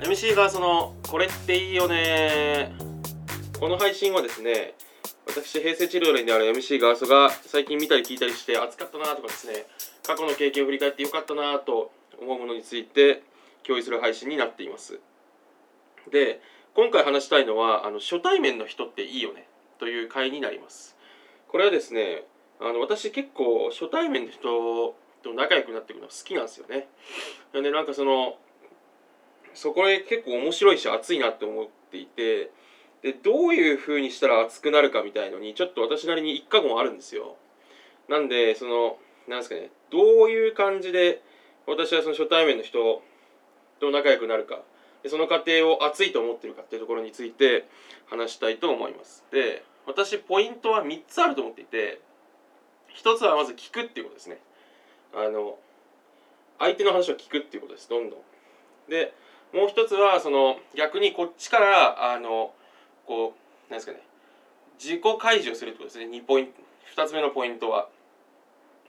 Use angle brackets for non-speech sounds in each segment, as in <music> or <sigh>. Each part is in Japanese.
MC がそのこれっていいよね。この配信はですね私平成チルドレンである MC ガーソが最近見たり聞いたりして熱かったなとかですね過去の経験を振り返ってよかったなと思うものについて共有する配信になっています。で今回話したいのはあの初対面の人っていいよねという回になります。これはですねあの私結構初対面の人と仲良くなっていくの好きなんですよね。なんでなんかそのそこへ結構面白いし熱いなって思っていてでどういう風にしたら熱くなるかみたいのにちょっと私なりに一過言あるんですよ。なんでそのなんですかねどういう感じで私はその初対面の人と仲良くなるか。でその過程を熱いと思ってるかっていうところについて話したいと思います。で私ポイントは3つあると思っていて1つはまず聞くっていうことですねあの相手の話を聞くっていうことですどんどんでもう一つはその逆にこっちからあのこうなんですかね自己開示をするってことですね2ポイント2つ目のポイントは。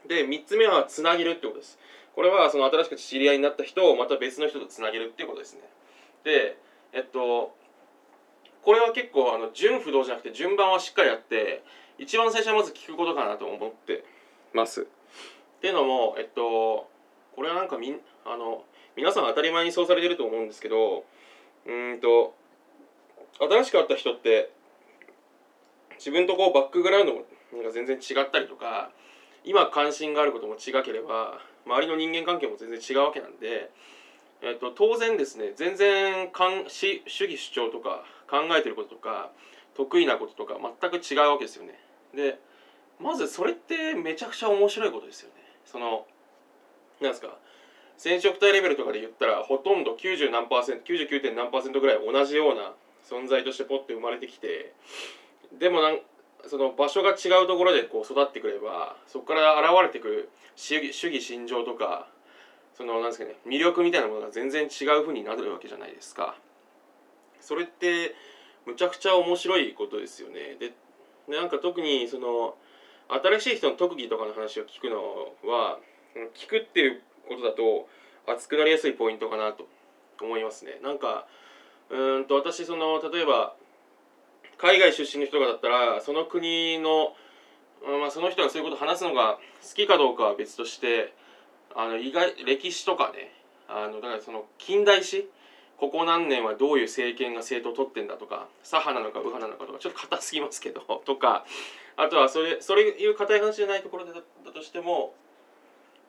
で3つ目はつなげるってことです。これはその新しく知り合いになった人をまた別の人とつなげるっていうことですね。でえっとこれは結構あの順不動じゃなくて順番はしっかりやって一番最初はまず聞くことかなと思ってます。っていうのもえっとこれはなんかみんあの皆さん当たり前にそうされてると思うんですけどうんと新しく会った人って自分とこうバックグラウンドが全然違ったりとか今関心があることも違ければ周りの人間関係も全然違うわけなんで、えっと、当然ですね全然主義主張とか考えてることとか得意なこととか全く違うわけですよね。でまずそれってめちゃくちゃ面白いことですよね。そのなんですか染色体レベルとかで言ったらほとんど90何パーセント 99. 何パーセントぐらい同じような存在としてポッて生まれてきてでもなんその場所が違うところでこう育ってくればそこから現れてくる主義主義心情とかそのなんですかね魅力みたいなものが全然違う風になるわけじゃないですか。それってむちゃくちゃ面白いことですよね。でなんか特にその新しい人の特技とかの話を聞くのは聞くっていうことだと熱くなりやすいポイントかなと思いますね。なんかうんと私その例えば海外出身の人がだったらその国の、まあ、その人がそういうことを話すのが好きかどうかは別としてあの意外歴史とかねあのだからその近代史ここ何年はどういう政権が政党を取ってんだとか左派なのか右派なのかとかちょっと硬すぎますけど <laughs> とかあとはそれそれいう硬い話じゃないところだとしても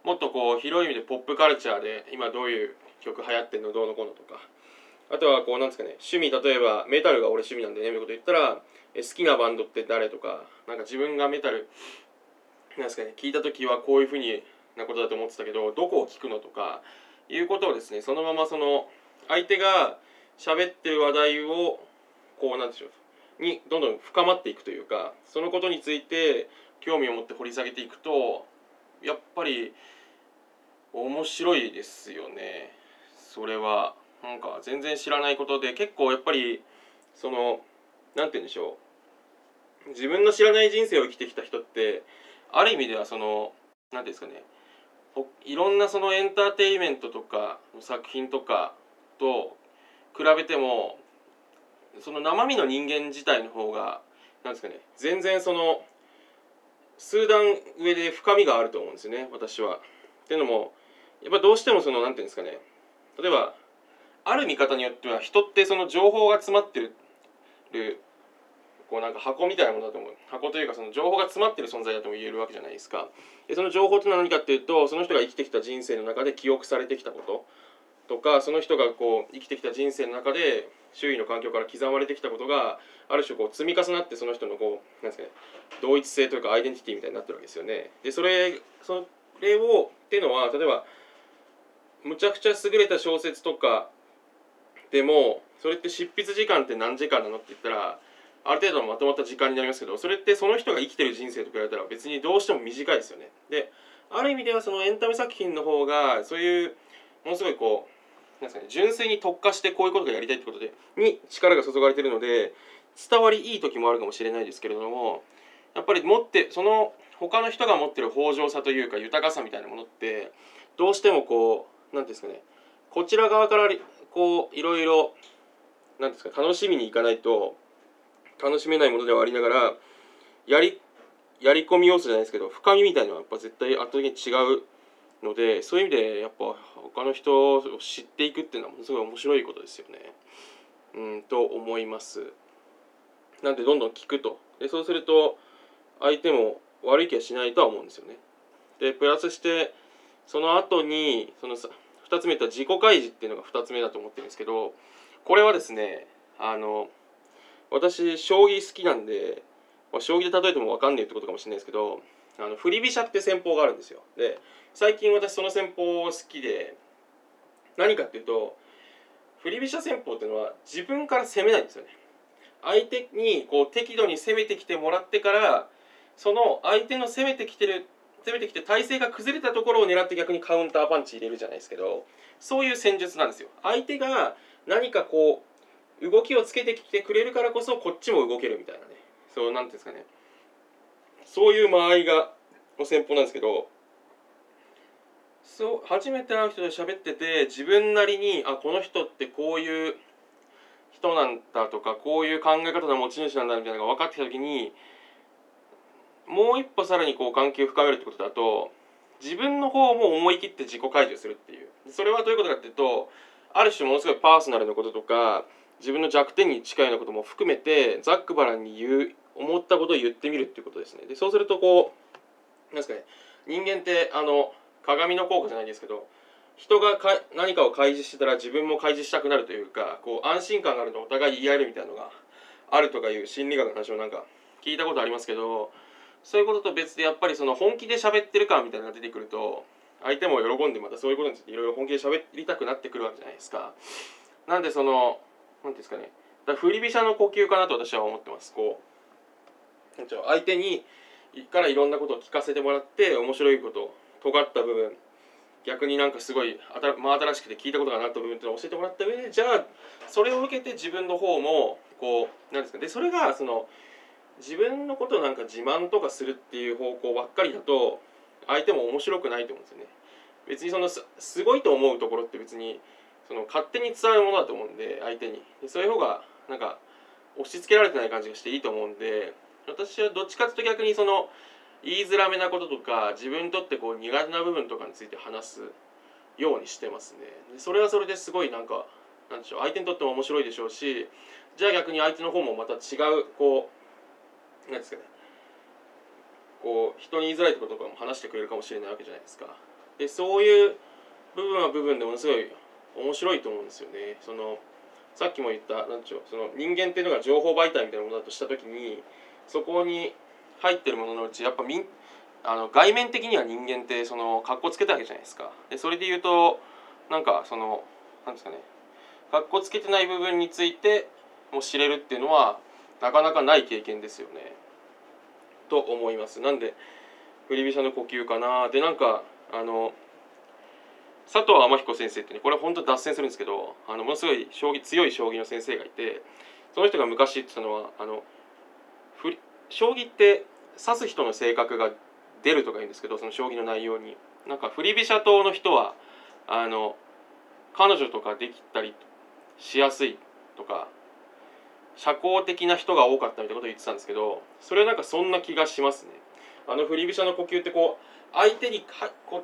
もっとこう広い意味でポップカルチャーで今どういう曲流行ってんのどうのこうのとか。あとはこうなんですかね趣味例えばメタルが俺趣味なんでねみたいなこと言ったらえ好きなバンドって誰とかなんか自分がメタルなんですかね聞いた時はこういうふうになことだと思ってたけどどこを聞くのとかいうことをですねそのままその相手が喋ってる話題をこうなんでしょうにどんどん深まっていくというかそのことについて興味を持って掘り下げていくとやっぱり面白いですよね。それはなんか全然知らないことで結構やっぱりその何て言うんでしょう。自分の知らない人生を生きてきた人ってある意味ではその何て言うんですかね。いろんなそのエンターテインメントとかの作品とかと比べてもその生身の人間自体の方がなんですかね全然その数段上で深みがあると思うんですよね私は。っていうのもやっぱどうしてもその何て言うんですかね例えばある見方によっては人ってその情報が詰まってるこうなんか箱みたいなものだと思う。箱というかその情報が詰まってる存在だとも言えるわけじゃないですか。でその情報って何かっていうとその人が生きてきた人生の中で記憶されてきたこと。とかその人がこう生きてきた人生の中で周囲の環境から刻まれてきたことがある種こう積み重なってその人のこうなんですかね同一性というかアイデンティティみたいになってるわけですよね。でそれそれをっていうのは例えばむちゃくちゃ優れた小説とかでもそれって執筆時間って何時間なのって言ったらある程度のまとまった時間になりますけどそれってその人が生きてる人生と比べたら別にどうしても短いですよね。である意味ではそのエンタメ作品の方がそういうものすごいこうなんですかね純粋に特化してこういうことがやりたいってことでに力が注がれてるので伝わりいい時もあるかもしれないですけれどもやっぱり持ってその他の人が持ってる豊穣さというか豊かさみたいなものってどうしてもこう何ていうんですかねこちら側からこういろいろ何ですか楽しみにいかないと楽しめないものではありながらやりやり込み要素じゃないですけど深みみたいなのはやっぱ絶対圧倒的に違うのでそういう意味でやっぱ他の人を知っていくっていうのはものすごい面白いことですよね。うんと思います。なんでどんどん聞くとでそうすると相手も悪い気はしないとは思うんですよね。でプラスしてその後にそのさ2つ目言った自己開示っていうのが2つ目だと思ってるんですけどこれはですねあの私将棋好きなんで、将棋で例えても分かんないってことかもしれないですけどあの振り飛車って戦法があるんですよ。で最近私その戦法好きで何かっていうと振り飛車戦法っていうのは自分から攻めないんですよね。相手にこう適度に攻めてきてもらってからその相手の攻めてきてる攻めてきて体勢が崩れたところを狙って逆にカウンターパンチ入れるじゃないですけどそういう戦術なんですよ。相手が何かこう動きをつけてきてくれるからこそこっちも動けるみたいなねそうなんていうんですかねそういう間合いがの戦法なんですけどそう初めて会う人と喋ってて自分なりにあこの人ってこういう人なんだとかこういう考え方の持ち主なんだみたいなのが分かってきた時にもう一歩さらにこう関係を深めるってことだと自分の方も思い切って自己開示するっていう。それはどういうことかっていうとある種ものすごいパーソナルなこととか自分の弱点に近いようなことも含めてざっくばらんに言う思ったことを言ってみるっていうことですねでそうするとこうなんですかね人間ってあの鏡の効果じゃないですけど人がか何かを開示してたら自分も開示したくなるというかこう安心感があるとお互い言い合えるみたいなのがあるとかいう心理学の話をなんか聞いたことありますけどそういうことと別でやっぱりその本気で喋ってる感みたいなのが出てくると相手も喜んでまたそういうことについていろいろ本気で喋りたくなってくるわけじゃないですか。なんでその何ですかねだ振り飛車の呼吸かなと私は思ってます。こう相手にからいろんなことを聞かせてもらって面白いこと尖った部分逆になんかすごい真新しくて聞いたことがなかった部分っていうのを教えてもらった上でじゃあそれを受けて自分の方もこうなんですかでそれがその自分のことなんか自慢とかするっていう方向ばっかりだと相手も面白くないと思うんですよね。別にそのすごいと思うところって別にその勝手に伝わるものだと思うんで相手にでそういう方がなんか押し付けられてない感じがしていいと思うんで私はどっちかっていうと逆にその言いづらめなこととか自分にとってこう苦手な部分とかについて話すようにしてますね。それはそれですごいなんかなんでしょう相手にとっても面白いでしょうしじゃあ逆に相手の方もまた違うこうなんですかねこう人に言いづらいこととかも話してくれるかもしれないわけじゃないですか。でそういう部分は部分でものすごい面白いと思うんですよね。そのさっきも言ったなんでしょうその人間っていうのが情報媒体みたいなものだとした時にそこに入ってるもののうちやっぱみんあの外面的には人間ってその格好つけたわけじゃないですか。でそれで言うとなんかそのなんですかね格好つけてない部分についても知れるっていうのはなかなかない経験ですよね。と思います。なんで振り飛車の呼吸かなでなんかあの佐藤天彦先生ってねこれ本当脱線するんですけどあのものすごい将棋強い将棋の先生がいてその人が昔言ってたのはあの将棋って指す人の性格が出るとか言うんですけどその将棋の内容になんか振り飛車党の人はあの彼女とかできたりしやすいとか社交的な人が多かったみたいなことを言ってたんですけどそれはなんかそんな気がしますね。あの振り飛車の呼吸ってこう相手にかこ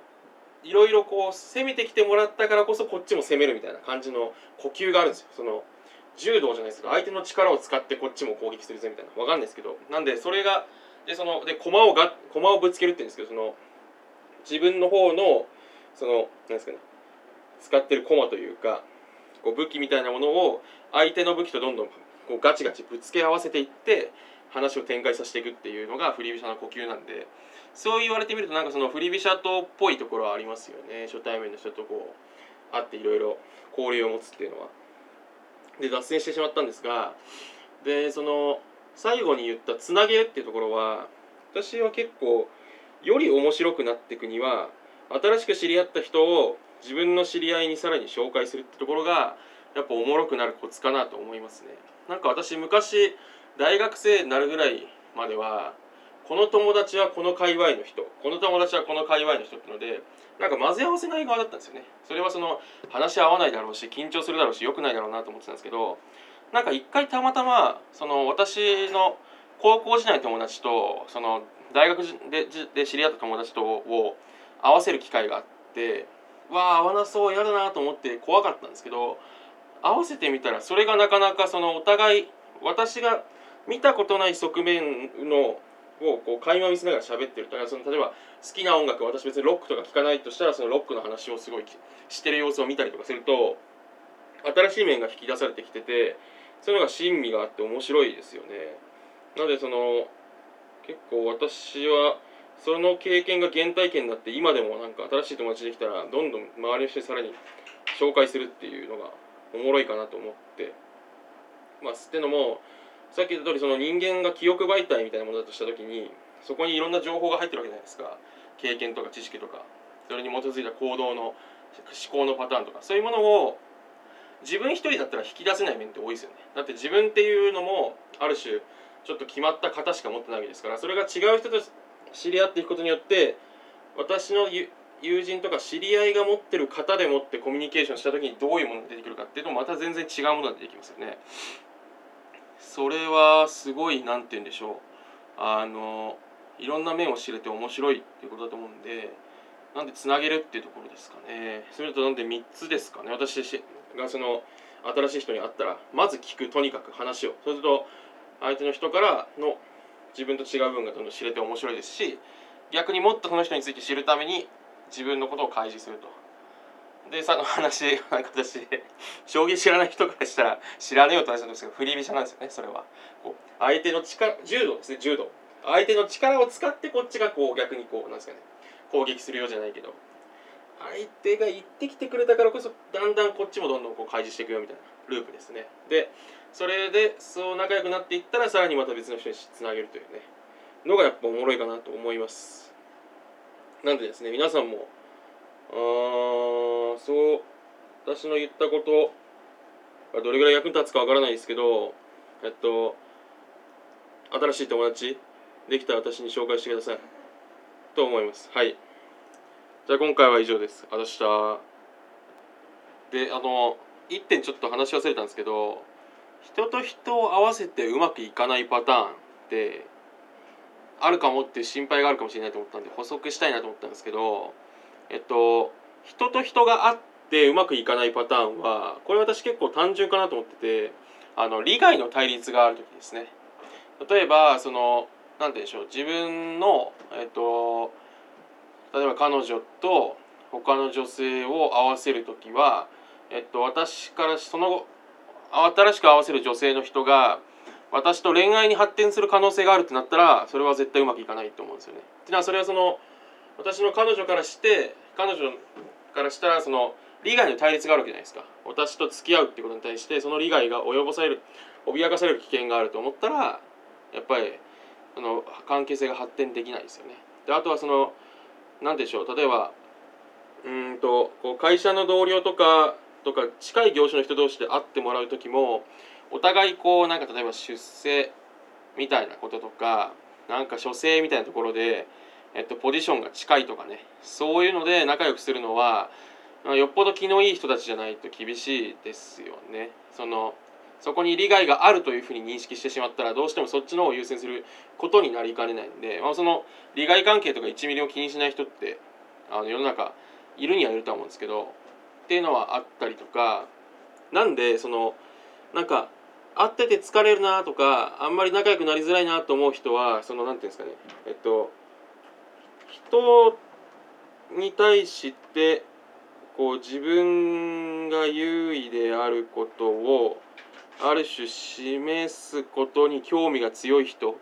いろいろこう攻めてきてもらったからこそこっちも攻めるみたいな感じの呼吸があるんですよ。その柔道じゃないですけど相手の力を使ってこっちも攻撃するぜみたいな。わかんないですけど。なんでそれがでそので駒をが駒をぶつけるって言うんですけどその自分の方のそのなんですかね使ってる駒というかこう武器みたいなものを相手の武器とどんどんこうガチガチぶつけ合わせていって話を展開させていくっていうのが振り飛車の呼吸なんでそう言われてみるとなんかその振り飛車党っぽいところはありますよね。初対面の人とこう会っていろいろ交流を持つっていうのは。で脱線してしまったんですがでその最後に言った「つなげる」っていうところは私は結構より面白くなっていくには新しく知り合った人を自分の知り合いにさらに紹介するってところがやっぱおもろくなるコツかなと思いますね。なんか私昔大学生になるぐらいまではこの友達はこの界隈の人。この友達はこの界隈の人ってのでなんか混ぜ合わせない側だったんですよね。それはその話し合わないだろうし緊張するだろうし良くないだろうなと思ってたんですけどなんか一回たまたまその私の高校時代の友達とその大学でで知り合った友達とを合わせる機会があってわあ合わなそう嫌だなと思って怖かったんですけど合わせてみたらそれがなかなかそのお互い私が見たことない側面のをこう垣間見せながら喋ってるだからその例えば好きな音楽私別にロックとか聴かないとしたらそのロックの話をすごいしてる様子を見たりとかすると新しい面が引き出されてきててそういうのが親身があって面白いですよね。なのでその結構私はその経験が原体験になって今でもなんか新しい友達できたらどんどん周りの人にさらに紹介するっていうのがおもろいかなと思ってまあっていうのもさっき言った通りその人間が記憶媒体みたいなものだとした時にそこにいろんな情報が入ってるわけじゃないですか。経験とか知識とか。それに基づいた行動の思考のパターンとか。そういうものを自分一人だったら引き出せない面って多いですよね。だって自分っていうのもある種ちょっと決まった型しか持ってないわけですから。それが違う人と知り合っていくことによって私の友人とか知り合いが持ってる型でもってコミュニケーションした時にどういうものが出てくるかっていうとまた全然違うものが出てきますよね。それはすごい何て言うんでしょう。あのいろんな面を知れて面白いっていうことだと思うんでなんでつなげるっていうところですかね。それとなんで3つですかね。私がその新しい人に会ったらまず聞くとにかく話を。そうすると相手の人からの自分と違う部分がどんどん知れて面白いですし逆にもっとその人について知るために自分のことを開示すると。でさの <laughs> 話なんか私将棋知らない人からしたら知らねえよって話なんですけど振り飛車なんですよねそれは。こう相手の力柔道ですね柔道。相手の力を使ってこっちがこう逆にこうなんですかね攻撃するようじゃないけど。相手が言ってきてくれたからこそだんだんこっちもどんどんこう開示していくよみたいなループですね。でそれでそう仲良くなっていったらさらにまた別の人につなげるというね。のがやっぱおもろいかなと思います。なんでですね皆さんもうーんそう私の言ったことがどれぐらい役に立つかわからないですけどえっと新しい友達できたら私に紹介してください。と思います。はい。じゃあ今回は以上です。あざしたであの1点ちょっと話し忘れたんですけど人と人を合わせてうまくいかないパターンってあるかもっていう心配があるかもしれないと思ったんで補足したいなと思ったんですけどえっと人と人があってうまくいかないパターンはこれ私結構単純かなと思っててあの利害の対立がある時ですね例えばその何て言うんでしょう自分のえっと例えば彼女と他の女性を合わせる時はえっと私からその後新しく合わせる女性の人が私と恋愛に発展する可能性があるってなったらそれは絶対うまくいかないと思うんですよね。っていうのはそれはその私の彼女からして彼女からしたらその利害の対立があるわけじゃないですか私と付き合うってことに対してその利害が及ぼされる脅かされる危険があると思ったらやっぱりその関係性が発展できないですよね。であとはその何でしょう例えばうんとこう会社の同僚とかとか近い業種の人同士で会ってもらう時もお互いこうなんか例えば出世みたいなこととかなんか書生みたいなところでえっと、ポジションが近いとかねそういうので仲良くするのはよっぽど気のいい人たちじゃないと厳しいですよね。そのそこに利害があるというふうに認識してしまったらどうしてもそっちの方を優先することになりかねないんで、まあ、その利害関係とか1ミリを気にしない人ってあの世の中いるにはいるとは思うんですけどっていうのはあったりとかなんでそのなんか会ってて疲れるなとかあんまり仲良くなりづらいなと思う人はその何て言うんですかねえっと人に対してこう自分が優位であることをある種示すことに興味が強い人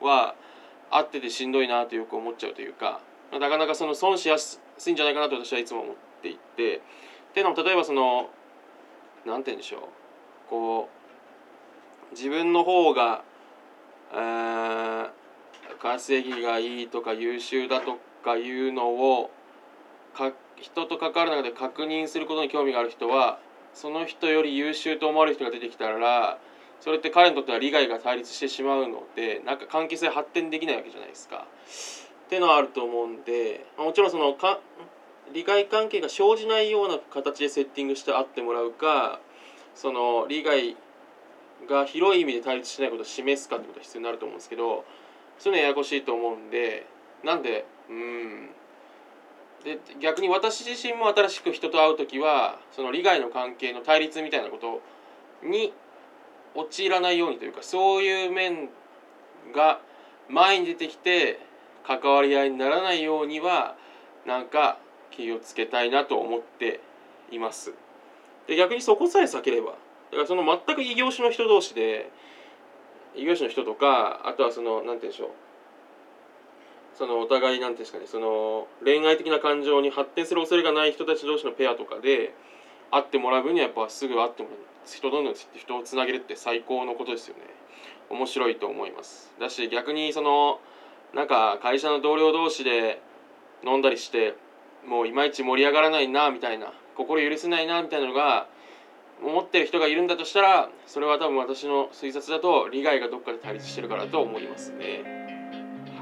は会っててしんどいなとよく思っちゃうというかなかなかその損しやすいんじゃないかなと私はいつも思っていてっていうのも例えばその何て言うんでしょうこう自分の方が、えー、稼ぎがいいとか優秀だとかいうのをか人と関わる中で確認することに興味がある人はその人より優秀と思われる人が出てきたらそれって彼にとっては利害が対立してしまうのでなんか関係性発展できないわけじゃないですか。っていうのはあると思うんでもちろんそのか利害関係が生じないような形でセッティングして会ってもらうかその利害が広い意味で対立しないことを示すかってことが必要になると思うんですけどそういうのややこしいと思うんでなんでうん。で逆に私自身も新しく人と会う時はその利害の関係の対立みたいなことに陥らないようにというかそういう面が前に出てきて関わり合いにならないようにはなんか気をつけたいなと思っています。で逆にそこさえ避ければだからその全く異業種の人同士で異業種の人とかあとはその何て言うんでしょう。そのお互いなんていうんですかねその恋愛的な感情に発展する恐れがない人たち同士のペアとかで会ってもらう分にはやっぱすぐ会ってもらう人どんどん人をつなげるって最高のことですよね。面白いと思います。だし逆にそのなんか会社の同僚同士で飲んだりしてもういまいち盛り上がらないなみたいな心許せないなみたいなのが思ってる人がいるんだとしたらそれは多分私の推察だと利害がどっかで対立してるからと思いますね。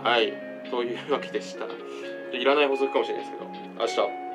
はい。というわけでした。いらない補足かもしれないですけど。明日。